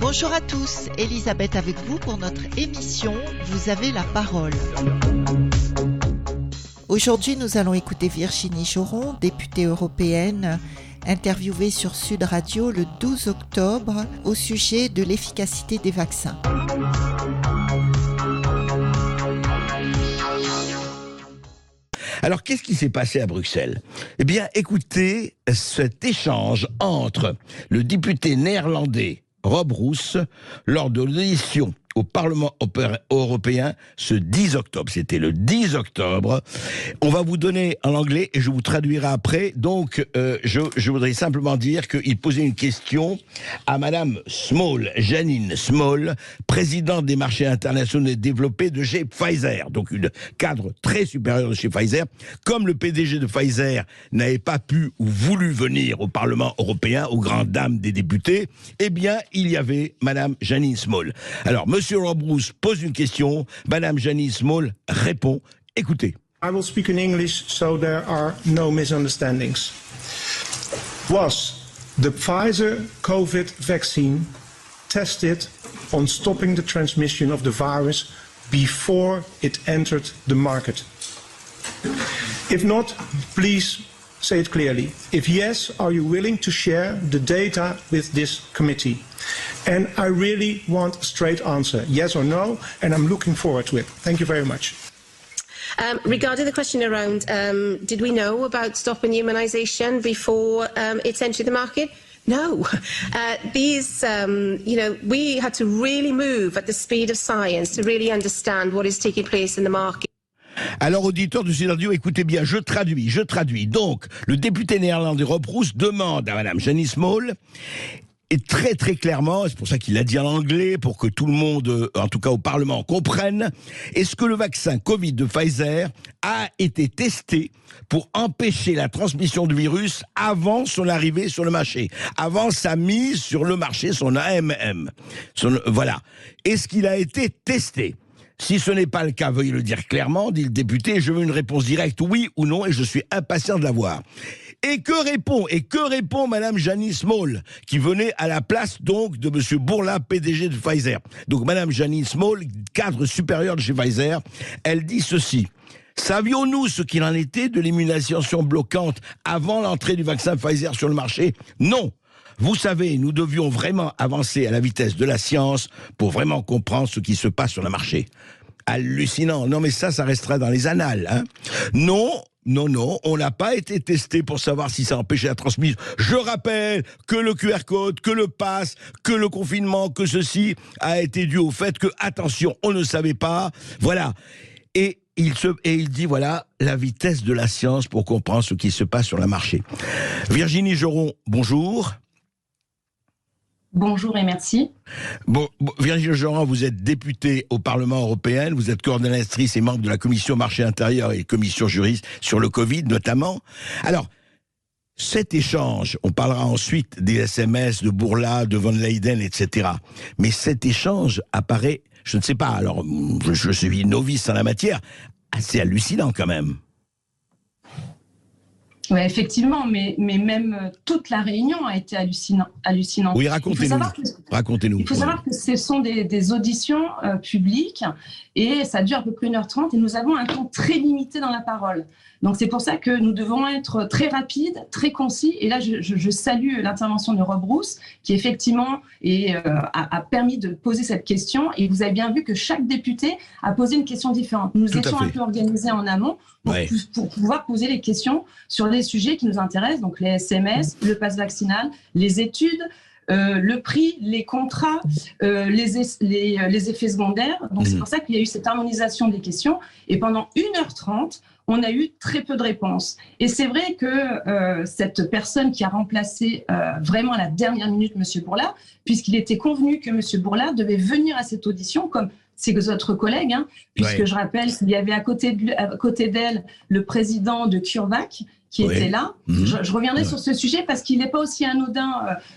Bonjour à tous, Elisabeth avec vous pour notre émission Vous avez la parole. Aujourd'hui, nous allons écouter Virginie Choron, députée européenne, interviewée sur Sud Radio le 12 octobre au sujet de l'efficacité des vaccins. Alors, qu'est-ce qui s'est passé à Bruxelles? Eh bien, écoutez cet échange entre le député néerlandais Rob Rousse lors de l'audition au Parlement européen ce 10 octobre. C'était le 10 octobre. On va vous donner en anglais et je vous traduirai après. Donc, euh, je, voudrais simplement dire qu'il posait une question à Madame Small, Janine Small, présidente des marchés internationaux développés de chez Pfizer. Donc, une cadre très supérieure de chez Pfizer. Comme le PDG de Pfizer n'avait pas pu ou voulu venir au Parlement européen, aux grandes dames des députés, eh bien, il y avait Madame Janine Small. Alors, Rob Roos pose une question, Madame Janice Small répond. Écoutez. I will speak in English so there are no misunderstandings. Was the Pfizer COVID vaccine tested on stopping the transmission of the virus before it entered the market? If not, please say it clearly. If yes, are you willing to share the data with this committee? And I really want a straight answer, yes or no, and I'm looking forward to it. Thank you very much. Um, regarding the question around, um, did we know about stopping humanisation before um, it entered the market? No. Uh, these, um, you know, we had to really move at the speed of science to really understand what is taking place in the market. Alors, auditeur de Sud Radio, écoutez bien, je traduis, je traduis. Donc, le député néerlandais Rob Roos demande à Madame Janice Moll et très très clairement, c'est pour ça qu'il l'a dit en anglais, pour que tout le monde, euh, en tout cas au Parlement, comprenne, est-ce que le vaccin Covid de Pfizer a été testé pour empêcher la transmission du virus avant son arrivée sur le marché, avant sa mise sur le marché, son AMM. voilà. Est-ce qu'il a été testé? Si ce n'est pas le cas, veuillez le dire clairement, dit le député. Je veux une réponse directe, oui ou non, et je suis impatient de l'avoir. Et que répond Et que répond Madame Janice Moll, qui venait à la place donc de Monsieur Bourla, PDG de Pfizer. Donc Madame Janice Moll, cadre supérieur de chez Pfizer, elle dit ceci. Savions-nous ce qu'il en était de l'immunisation bloquante avant l'entrée du vaccin Pfizer sur le marché? Non. Vous savez, nous devions vraiment avancer à la vitesse de la science pour vraiment comprendre ce qui se passe sur le marché. Hallucinant. Non, mais ça, ça restera dans les annales. Hein. Non, non, non, on n'a pas été testé pour savoir si ça empêchait la transmission. Je rappelle que le QR code, que le pass, que le confinement, que ceci a été dû au fait que, attention, on ne savait pas. Voilà. Et il, se, et il dit, voilà, la vitesse de la science pour comprendre ce qui se passe sur le marché. Virginie Joron, bonjour. Bonjour et merci. Bon, Virginie Joran, vous êtes députée au Parlement européen, vous êtes coordonnatrice et membre de la commission marché intérieur et commission juriste sur le Covid notamment. Alors, cet échange, on parlera ensuite des SMS de Bourla, de Von Leyden, etc. Mais cet échange apparaît, je ne sais pas, alors je, je suis novice en la matière, assez hallucinant quand même. Oui, effectivement, mais, mais même euh, toute la réunion a été hallucinant, hallucinante. Oui, racontez-nous. Racontez-nous. Il faut savoir que ce sont des, des auditions euh, publiques et ça dure à peu près 1h30 et nous avons un temps très limité dans la parole. Donc c'est pour ça que nous devons être très rapides, très concis. Et là, je, je, je salue l'intervention de Rob Rousse, qui effectivement est, euh, a, a, permis de poser cette question. Et vous avez bien vu que chaque député a posé une question différente. Nous Tout étions un peu organisés en amont pour, ouais. pour, pouvoir poser les questions sur les sujets qui nous intéressent, donc les SMS, le pass vaccinal, les études. Euh, le prix, les contrats, euh, les, les, les, effets secondaires. Donc, mmh. c'est pour ça qu'il y a eu cette harmonisation des questions. Et pendant 1h30, on a eu très peu de réponses. Et c'est vrai que euh, cette personne qui a remplacé euh, vraiment à la dernière minute M. Bourla, puisqu'il était convenu que M. Bourla devait venir à cette audition comme ses autres collègues, hein, puisque je rappelle qu'il y avait à côté d'elle le président de CureVac qui oui. était là. Mmh. Je, je, reviendrai ouais. sur ce sujet parce qu'il n'est pas aussi anodin,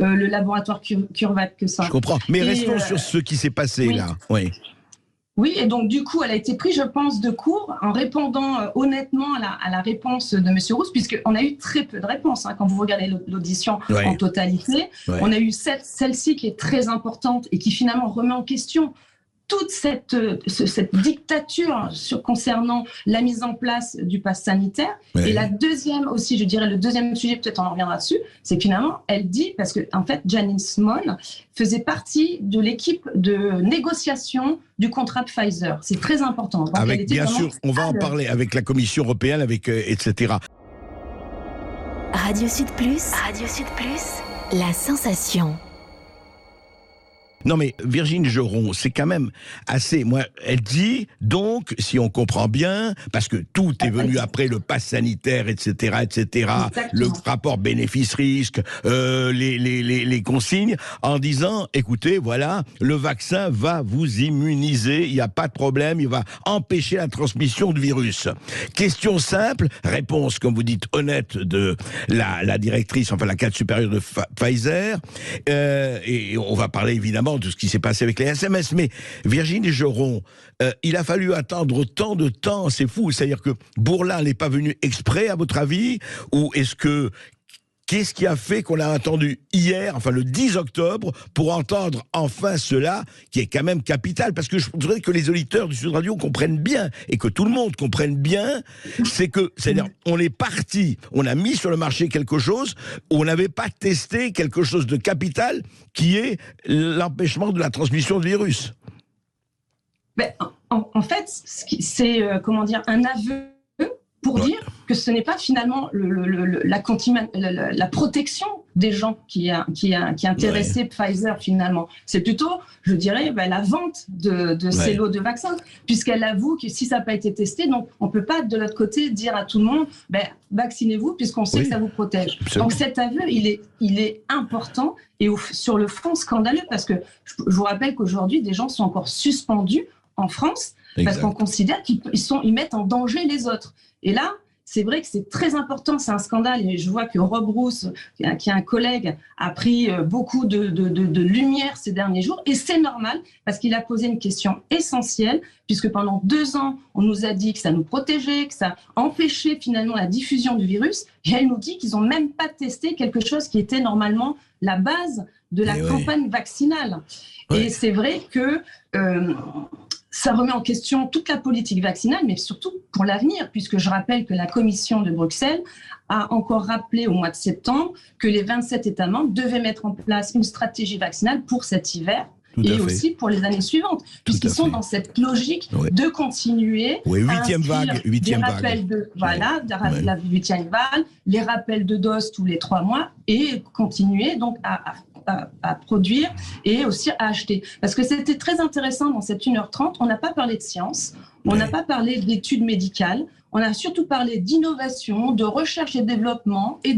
euh, le laboratoire CureVac que ça. Je comprends. Mais Et restons sur ce qui s'est passé oui. là. Oui. Oui, et donc du coup, elle a été prise, je pense, de court en répondant euh, honnêtement à la, à la, réponse de M. Rousse, puisqu'on a eu très peu de réponses. Hein, quand vous regardez l'audition ouais. en totalité, ouais. on a eu celle-ci qui est très importante et qui finalement remet en question toute cette, euh, cette dictature sur, concernant la mise en place du pass sanitaire. Et la deuxième aussi, je dirais, le deuxième sujet, peut-être on en reviendra dessus, c'est finalement, elle dit, parce que en fait, Janine Small faisait partie de l'équipe de négociation du contrat de Pfizer. C'est très important. Donc, avec, bien sûr, on va en parler avec la Commission européenne, avec euh, etc. Radio Sud Plus, Radio Sud Plus, la sensation. Non mais Virginie Joron, c'est quand même assez. Moi, elle dit donc, si on comprend bien, parce que tout est venu après le pass sanitaire, etc., etc., Exactement. le rapport bénéfice-risque, euh, les, les, les, les, consignes, en disant, écoutez, voilà, le vaccin va vous immuniser, il n'y a pas de problème, il va empêcher la transmission du virus. Question simple, réponse, comme vous dites, honnête de la, la directrice, enfin la cadre supérieure de Pfizer, euh, et on va parler évidemment de ce qui s'est passé avec les SMS. Mais Virginie Joron, euh, il a fallu attendre tant de temps, c'est fou. C'est-à-dire que Bourlin n'est pas venu exprès, à votre avis? Ou est-ce que Qu'est-ce qui a fait qu'on a attendu hier, enfin le 10 octobre, pour entendre enfin cela, qui est quand même capital? Parce que je voudrais que les auditeurs du Sud Radio comprennent bien, et que tout le monde comprenne bien, c'est que, c'est-à-dire, on est parti, on a mis sur le marché quelque chose on n'avait pas testé quelque chose de capital, qui est l'empêchement de la transmission du virus. Ben, en, en, fait, c'est, euh, comment dire, un aveu pour dire que ce n'est pas finalement le, le, le, la, la, la, protection des gens qui a, qui a, qui a intéressé ouais. Pfizer finalement. C'est plutôt, je dirais, ben, la vente de, de ces lots de vaccins, puisqu'elle avoue que si ça n'a pas été testé, donc on ne peut pas de l'autre côté dire à tout le monde, ben, vaccinez-vous puisqu'on sait oui. que ça vous protège. Absolument. Donc cet aveu, il est, il est important et au, sur le fond scandaleux, parce que je, je vous rappelle qu'aujourd'hui, des gens sont encore suspendus en France parce qu'on considère qu'ils sont, ils mettent en danger les autres. Et là, c'est vrai que c'est très important, c'est un scandale. Et je vois que Rob Rousse, qui est un collègue, a pris beaucoup de, de, de, de lumière ces derniers jours. Et c'est normal, parce qu'il a posé une question essentielle, puisque pendant deux ans, on nous a dit que ça nous protégeait, que ça empêchait finalement la diffusion du virus. Et elle nous dit qu'ils n'ont même pas testé quelque chose qui était normalement la base de la et campagne ouais. vaccinale. Ouais. Et c'est vrai que euh, ça remet en question toute la politique vaccinale, mais surtout pour l'avenir, puisque je rappelle que la Commission de Bruxelles a encore rappelé au mois de septembre que les 27 États membres devaient mettre en place une stratégie vaccinale pour cet hiver. Tout et aussi pour les années suivantes, puisqu'ils sont dans cette logique de continuer. Oui, huitième vague, huitième vague. De, voilà, ouais. la huitième vague, les rappels de doses tous les trois mois et continuer donc à, à à, à, produire et aussi à acheter. Parce que c'était très intéressant dans cette 1h30, on n'a pas parlé de science, on n'a pas parlé d'études médicales, on a surtout parlé d'innovation, de recherche et développement et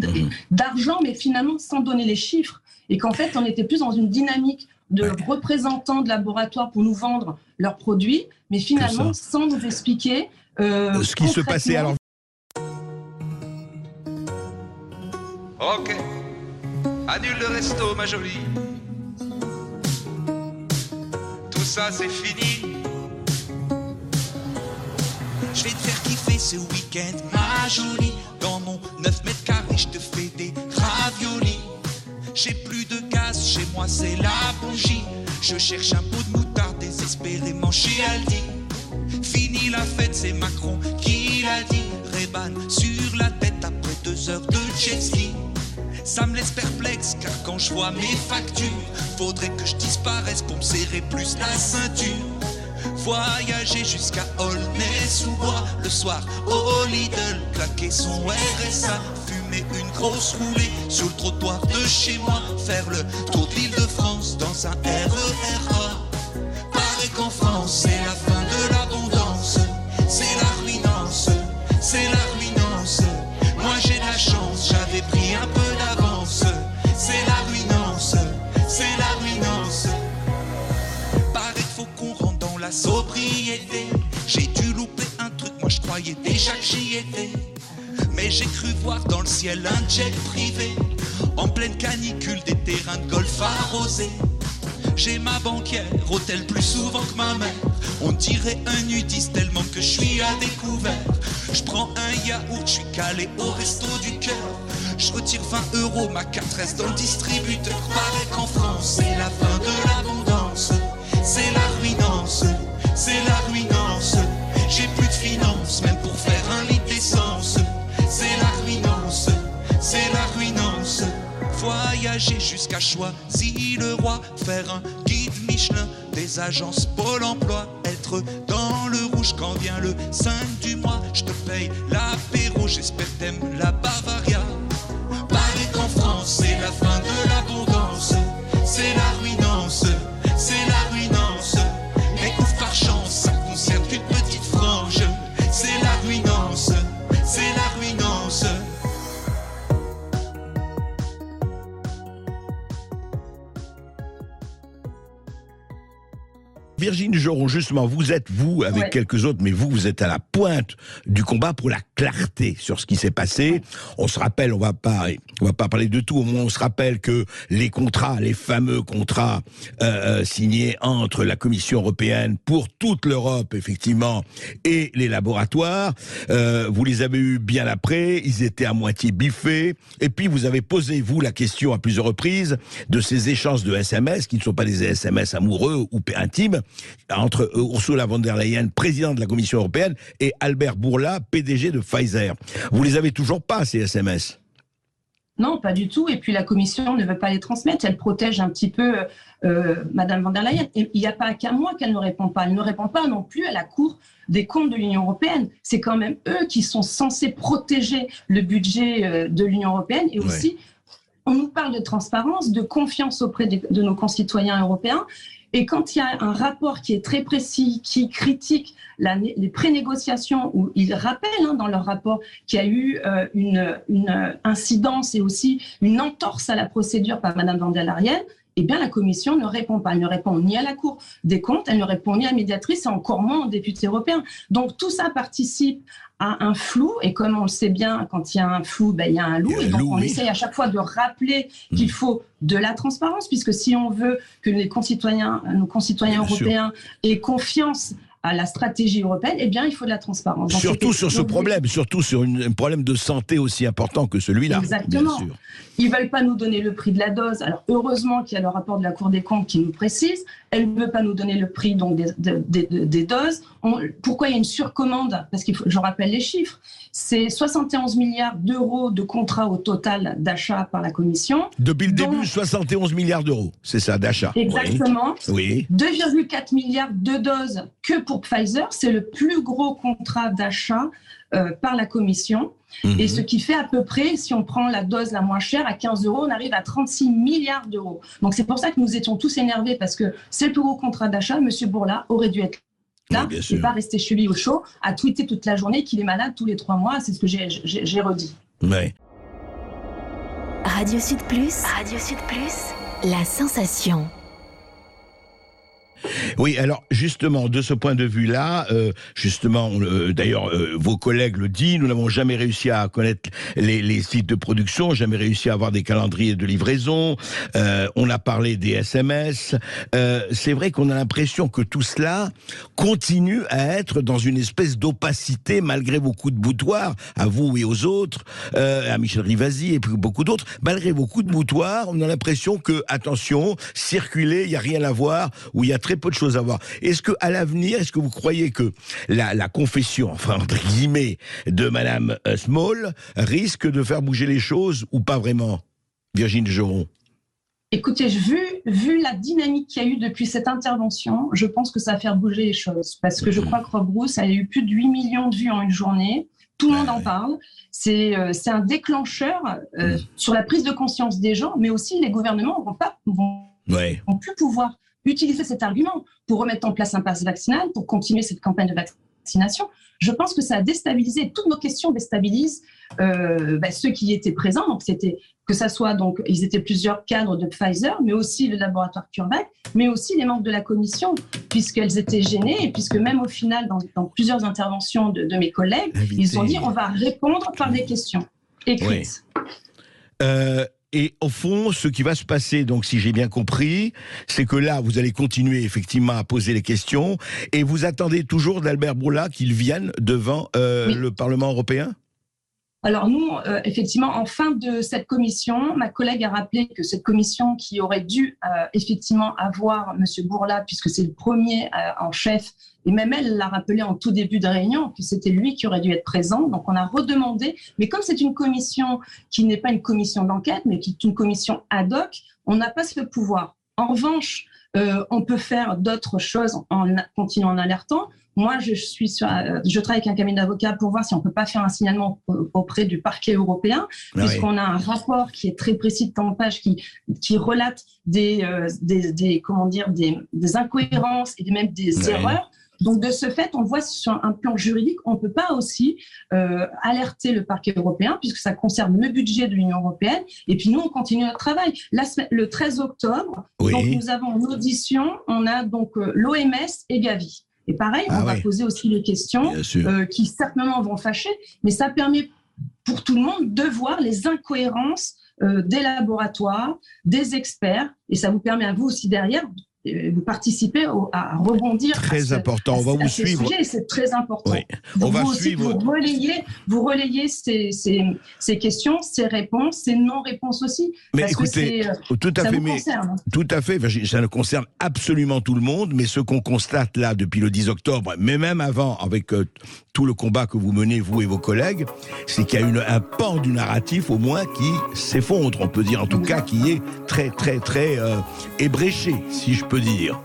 d'argent, mmh. mais finalement sans donner les chiffres. Et qu'en fait, on était plus dans une dynamique de ouais. représentants de laboratoires pour nous vendre leurs produits, mais finalement sans nous expliquer euh, ce qui se passait alors. Ok. Annule le resto, ma jolie. Tout ça, c'est fini. Je vais te faire kiffer ce week-end, ma jolie. Dans mon 9 mètres carrés, je te fais des raviolis. J'ai plus de gaz, chez moi c'est la bougie. Je cherche un pot de moutarde désespérément chez Aldi. Fini la fête, c'est Macron qui l'a dit. Reban sur la tête après deux heures de jet. Ça me laisse perplexe car quand je vois mes factures, faudrait que je disparaisse pour me serrer plus la ceinture. Voyager jusqu'à Aulnay-sous-Bois le soir au Lidl, claquer son RSA, fumer une grosse roulée sur le trottoir de chez moi, faire le tour de l'île de France dans un RERA. Paraît qu'en France c'est la fin de l'abondance, c'est la ruinance, c'est la ruinance. Moi j'ai de la chance, déjà que j'y étais. Mais j'ai cru voir dans le ciel un jet privé, en pleine canicule des terrains de golf arrosés. J'ai ma banquière, hôtel plus souvent que ma mère. On dirait un nudiste tellement que je suis à découvert. Je prends un yaourt, je suis calé au resto du cœur. Je retire 20 euros, ma carte reste dans le distributeur. Paraît qu'en France, c'est la fin de l'abondance. C'est la ruinance, c'est la ruinance. J'ai plus de finances, même pour faire un lit d'essence. C'est la ruinance, c'est la ruinance. Voyager jusqu'à Choisy-le-Roi, faire un guide Michelin, des agences Pôle emploi, être dans le rouge quand vient le 5 du mois. Je te paye l'apéro, j'espère t'aimes la Bavaria. Paraît qu'en France, c'est la fin de Virginie Joron, justement, vous êtes, vous, avec Ouais. quelques autres, mais vous, vous êtes à la pointe du combat pour la clarté sur ce qui s'est passé. On se rappelle, on va pas, on va pas parler de tout, au moins on se rappelle que les contrats, les fameux contrats euh, euh, signés entre la Commission européenne pour toute l'Europe, effectivement, et les laboratoires, euh, vous les avez eus bien après, ils étaient à moitié biffés, et puis vous avez posé, vous, la question à plusieurs reprises de ces échanges de SMS, qui ne sont pas des SMS amoureux ou intimes, entre Ursula von der Leyen, présidente de la Commission européenne, et Albert Bourla, PDG de Pfizer. Vous les avez toujours pas, ces SMS Non, pas du tout. Et puis la Commission ne veut pas les transmettre. Elle protège un petit peu euh, Madame van der Leyen. Et il n'y a pas qu'à moi qu'elle ne répond pas. Elle ne répond pas non plus à la Cour des comptes de l'Union européenne. C'est quand même eux qui sont censés protéger le budget euh, de l'Union européenne. Et Ouais. aussi, on nous parle de transparence, de confiance auprès de, de nos concitoyens européens. Et quand il y a un rapport qui est très précis, qui critique les prénégociations, où ils rappellent hein, dans leur rapport qu'il y a eu euh, une, incidence et aussi une entorse à la procédure par Madame van eh bien la Commission ne répond pas. Elle ne répond ni à la Cour des comptes, elle ne répond ni à la médiatrice et encore moins aux députés européens. Donc tout ça participe à un flou et comme on le sait bien, quand il y a un flou, ben, il y a un loup. Et donc loup, on oui. essaye à chaque fois de rappeler qu'il Mm. faut de la transparence, puisque si on veut que les concitoyens, nos concitoyens Bien sûr. européens aient confiance à la stratégie européenne, eh bien il faut de la transparence. Surtout sur ce problème, surtout sur une- un problème de santé aussi important que celui-là. Exactement. Bien sûr. Ils veulent pas nous donner le prix de la dose. Alors heureusement qu'il y a le rapport de la Cour des comptes qui nous précise. Elle ne veut pas nous donner le prix donc des, des- des- des doses. On- pourquoi il y a une surcommande? Parce faut, je rappelle les chiffres. C'est 71 milliards d'euros de contrats au total d'achat par la Commission. Depuis le Donc- début, 71 milliards d'euros, c'est ça, d'achat. Exactement. Oui. 2,4 milliards de doses que pour Pfizer. C'est le plus gros contrat d'achat euh, par la Commission. oui. Et Mhm. ce qui fait à peu près, si on prend la dose la moins chère à 15 euros, on arrive à 36 milliards d'euros. Donc c'est pour ça que nous étions tous énervés parce que c'est le plus gros contrat d'achat. Monsieur Bourla aurait dû être là Oui, bien et sûr. pas rester chez lui au chaud, à tweeter toute la journée qu'il est malade tous les trois mois. C'est ce que j'ai- redit. Ouais. Radio Sud Plus, Radio Sud Plus, la sensation. Oui, alors justement, de ce point de vue-là, euh, justement, euh, d'ailleurs, euh, vos collègues le disent, nous n'avons jamais réussi à connaître les, les sites de production, jamais réussi à avoir des calendriers de livraison. euh, on a parlé des SMS. Euh, C'est vrai qu'on a l'impression que tout cela continue à être dans une espèce d'opacité, malgré vos coups de boutoir, à vous et aux autres, euh, à Michel Rivasi et puis beaucoup d'autres. Malgré vos coups de boutoir, on a l'impression que, attention, circuler, il n'y a rien à voir, ou il y a très peu de choses à voir. Est-ce que, à l'avenir, est-ce que vous croyez que la, la confession, enfin, entre guillemets, de Madame euh, Small risque de faire bouger les choses ou pas vraiment? Virginie Joron. Écoutez, vu, vu la dynamique qu'il y a eu depuis cette intervention, je pense que ça va faire bouger les choses. Parce que je crois que Rob Bruce a eu plus de 8 millions de vues en une journée. Tout le Ah monde en parle. C'est euh, c'est un déclencheur euh, Mm. sur la prise de conscience des gens, mais aussi les gouvernements vont pas vont, Ouais. vont plus pouvoir utiliser cet argument pour remettre en place un pass vaccinal, pour continuer cette campagne de vaccination. Je pense que ça a déstabilisé, toutes nos questions déstabilisent euh, bah, ceux qui étaient présents. Donc c'était que ça soit donc ils étaient plusieurs cadres de Pfizer, mais aussi le laboratoire CureVac, mais aussi les membres de la commission, puisqu'elles étaient gênées et puisque même au final, dans, dans plusieurs interventions de, de mes collègues, Invité. ils ont dit on va répondre par des questions écrites. Euh, et au fond, ce qui va se passer, donc si j'ai bien compris, c'est que là, vous allez continuer effectivement à poser les questions et vous attendez toujours d'Albert Bourla qu'il vienne devant euh, Oui. le Parlement européen? Alors nous, euh, effectivement, en fin de cette commission, ma collègue a rappelé que cette commission qui aurait dû euh, effectivement avoir M. Bourla, puisque c'est le premier euh, en chef, et même elle l'a rappelé en tout début de réunion, que c'était lui qui aurait dû être présent. Donc on a redemandé, mais comme c'est une commission qui n'est pas une commission d'enquête, mais qui est une commission ad hoc, on n'a pas ce pouvoir. En revanche, euh, on peut faire d'autres choses en continuant en alertant. Moi, je suis sur, euh, je travaille avec un cabinet d'avocats pour voir si on peut pas faire un signalement au- auprès du parquet européen, Ah oui. puisqu'on a un rapport qui est très précis de 30 pages qui, qui relate des, euh, des, des- comment dire, des, des incohérences et même des Ouais. erreurs. Donc, de ce fait, on voit sur un plan juridique, on ne peut pas aussi euh, alerter le parquet européen, puisque ça concerne le budget de l'Union européenne. Et puis, nous, on continue notre travail. La semaine- le 13 octobre, Oui. donc, nous avons en audition, on a donc l'OMS et Gavi. Et pareil, Ah on va poser aussi les questions euh, qui certainement vont fâcher, mais ça permet pour tout le monde de voir les incohérences euh, des laboratoires, des experts, et ça vous permet à vous aussi derrière euh, de participer au- à rebondir. Très ce- important. On va vous suivre. c'est très important. Oui. On va vous aussi, suivre. vous relayez, vous relayez ces, ces, ces questions, ces réponses, ces non-réponses aussi. Mais parce écoutez, que euh, tout à ça fait, vous mais concerne. Tout à fait, ça ne concerne absolument tout le monde, mais ce qu'on constate là depuis le 10 octobre, mais même avant, avec euh, tout le combat que vous menez, vous et vos collègues, c'est qu'il y a une, un pan du narratif au moins qui s'effondre, on peut dire en tout cas, qui est très très très euh, ébréché, si je peux dire.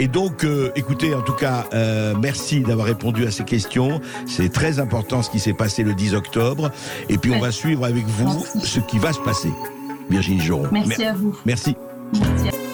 Et donc, euh, écoutez, en tout cas, euh, merci d'avoir répondu à ces questions. C'est très important ce qui s'est passé le 10 octobre. Et puis, on va suivre avec vous Merci. ce qui va se passer. Virginie Joron. Merci Mer- à vous. Merci. Merci à-